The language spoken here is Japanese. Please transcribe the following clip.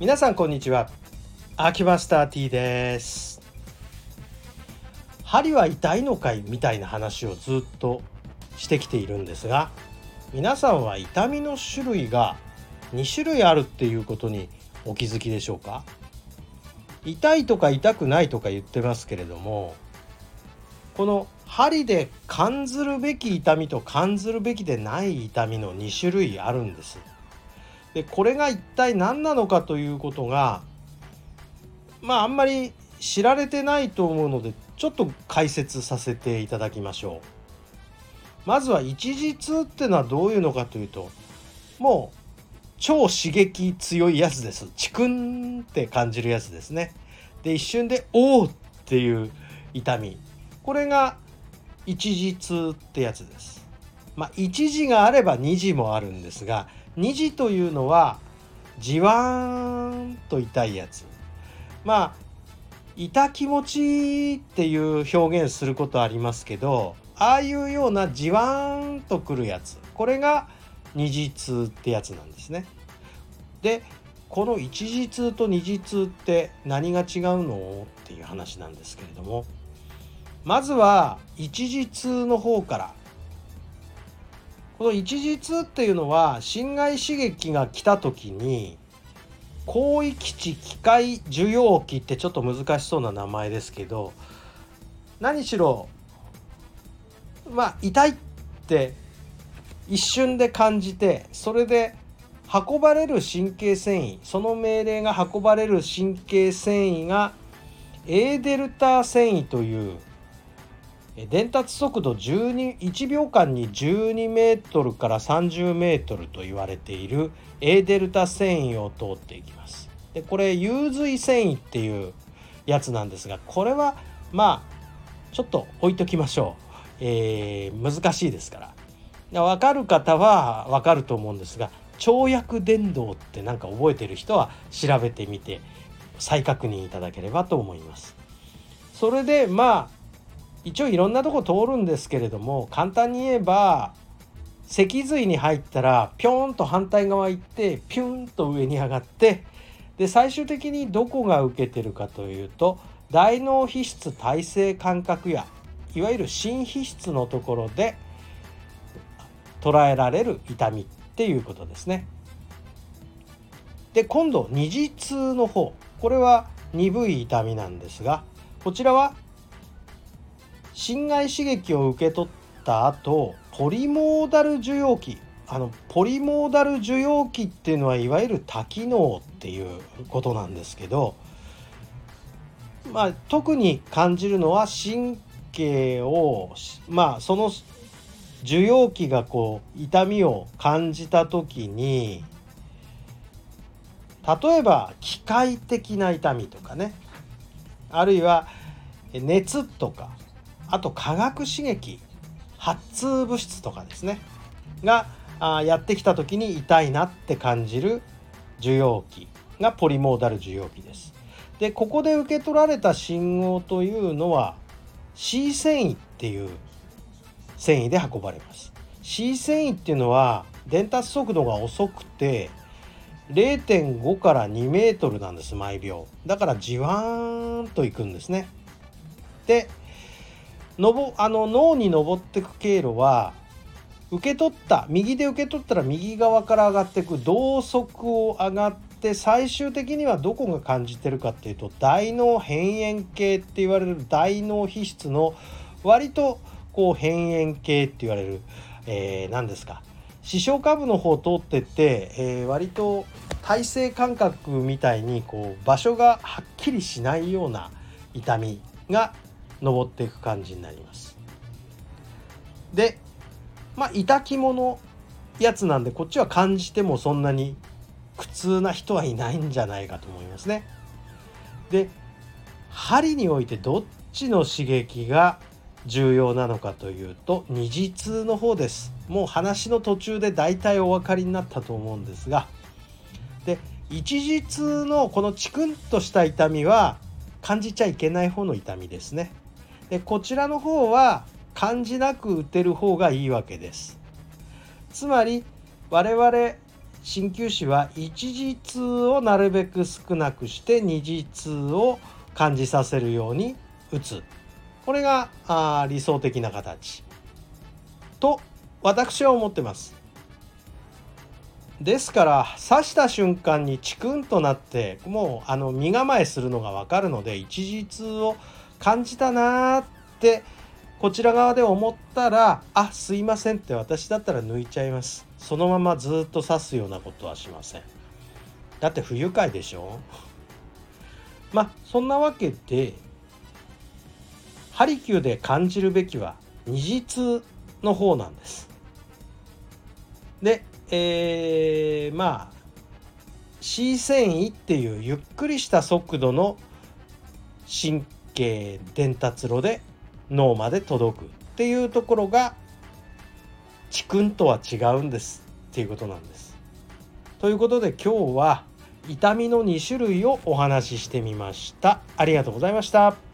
皆さんこんにちは。アキマスター T です。針は痛いのかいみたいな話をずっとしてきているんですが皆さんは痛みの種類が2種類あるっていうことにお気づきでしょうか？痛いとか痛くないとか言ってますけれどもこの針で感ずるべき痛みと感ずるべきでない痛みの2種類あるんです。でこれが一体何なのかということがまああんまり知られてないと思うのでちょっと解説させていただきましょう。まずは一時痛ってのはどういうのかというともう超刺激強いやつです。チクンって感じるやつですね。で一瞬で「おお!」っていう痛みこれが一時痛ってやつです。まあ一時があれば二時もあるんですが2時というのはじわーんと痛いやつまあ痛気持ちっていう表現することありますけどああいうようなじわーんとくるやつこれが二次痛ってやつなんですね。でこの一時痛と二次痛って何が違うのっていう話なんですけれどもまずは一時痛の方からこの一時痛っていうのは心外刺激が来た時に広域値機械受容器ってちょっと難しそうな名前ですけど何しろまあ痛いって一瞬で感じてそれで運ばれる神経繊維その命令が運ばれる神経繊維が A デルタ繊維という伝達速度12 1秒間に12メートルから30メートルと言われている A デルタ繊維を通っていきます。でこれ融髄繊維っていうやつなんですがこれはまあちょっと置いときましょう、えー、難しいですから分かる方は分かると思うんですが跳躍伝導って何か覚えてる人は調べてみて再確認いただければと思います。それでまあ一応いろんなとこ通るんですけれども簡単に言えば脊髄に入ったらピョンと反対側行ってピュンと上に上がってで最終的にどこが受けてるかというと大脳皮質体性感覚やいわゆる心皮質のところで捉えられる痛みっていうことですね。で今度二次痛の方これは鈍い痛みなんですがこちらは心外刺激を受け取った後ポリモーダル受容器。あのポリモーダル受容器っていうのはいわゆる多機能っていうことなんですけど、まあ、特に感じるのは神経をまあその受容器がこう痛みを感じた時に例えば機械的な痛みとかね。あるいは熱とか。あと化学刺激発痛物質とかですねがあやってきた時に痛いなって感じる受容器がポリモーダル受容器です。でここで受け取られた信号というのは C 繊維っていう繊維で運ばれます。C 繊維っていうのは伝達速度が遅くて0.5から2メートルなんです毎秒だからじわーんといくんですねでのぼあの脳に登ってく経路は受け取った右で受け取ったら右側から上がってく同側を上がって最終的にはどこが感じてるかっていうと大脳辺縁系って言われる大脳皮質の割とこう辺縁系って言われる、えー、何ですか。視床下部の方を通ってって、えー、割と体勢感覚みたいにこう場所がはっきりしないような痛みが登っていく感じになります。でまあ痛きものやつなんでこっちは感じてもそんなに苦痛な人はいないんじゃないかと思いますね。で針においてどっちの刺激が重要なのかというと二次痛の方ですもう話の途中で大体お分かりになったと思うんですがで一時痛のこのチクンとした痛みは感じちゃいけない方の痛みですねでこちらの方は感じなく打てる方がいいわけです。つまり我々鍼灸師は一時痛をなるべく少なくして二次痛を感じさせるように打つ。これがあ理想的な形。と私は思ってます。ですから刺した瞬間にチクンとなってもうあの身構えするのが分かるので一時痛を感じたなーってこちら側で思ったら「あすいません」って私だったら抜いちゃいます。そのままずっと刺すようなことはしません。だって不愉快でしょ？まあそんなわけでハリキューで感じるべきは二次痛の方なんです。でえー、まあ C 線維っていうゆっくりした速度の神経伝達路で脳まで届くっていうところが地訓とは違うんですっていうことなんです。ということで今日は痛みの2種類をお話ししてみました。ありがとうございました。